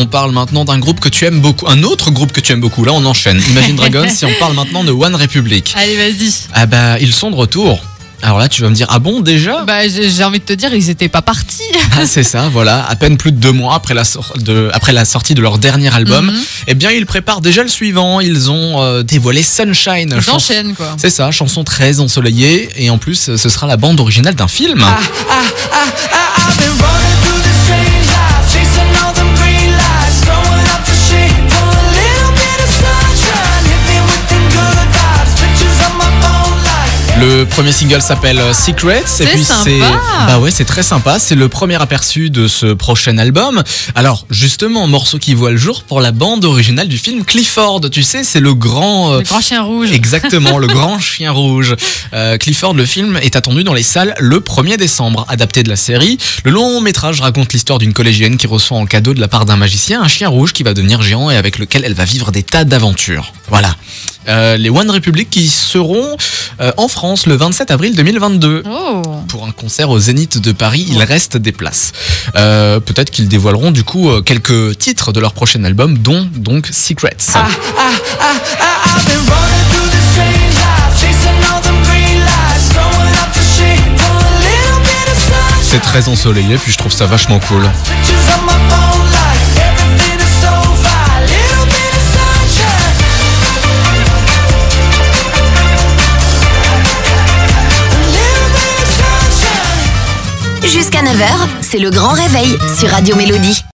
on parle maintenant d'un groupe que tu aimes beaucoup, un autre groupe que tu aimes beaucoup. Là, on enchaîne. Imagine Dragons, si on parle maintenant de One Republic. Allez, vas-y. Ah bah, ils sont de retour. Alors là, tu vas me dire, ah bon, déjà? Bah, j'ai envie de te dire, ils étaient pas partis. Ah, c'est ça, voilà. À peine plus de deux mois après la, sor- de- après la sortie de leur dernier album, Mhm. eh bien, ils préparent déjà le suivant. Ils ont euh, dévoilé Sunshine. Ils enchaînent, quoi. C'est ça, chanson très ensoleillée. Et en plus, ce sera la bande originale d'un film. Ah. I've been Le premier single s'appelle euh, Secrets. C'est et puis c'est bah ouais, c'est très sympa. C'est le premier aperçu de ce prochain album. Alors justement, morceau qui voit le jour pour la bande originale du film Clifford. Tu sais, c'est le grand. euh, Le grand chien rouge. Exactement, le grand chien rouge. Euh, Clifford, le film, est attendu dans les salles le 1er décembre. Adapté de la série, le long métrage raconte l'histoire d'une collégienne qui reçoit en cadeau de la part d'un magicien un chien rouge qui va devenir géant et avec lequel elle va vivre des tas d'aventures. Voilà. Euh, les One Republic qui seront euh, en France le 27 avril 2022. Oh. Pour un concert au Zénith de Paris, il reste des places. Euh, Peut-être qu'ils dévoileront du coup quelques titres de leur prochain album, dont donc Secrets. I've been running through this strange life, chasing all them green lights, throwing up the shit for a little bit of sunshine. C'est très ensoleillé, puis je trouve ça vachement cool. Jusqu'à 9h, c'est le grand réveil sur Radio Mélodie.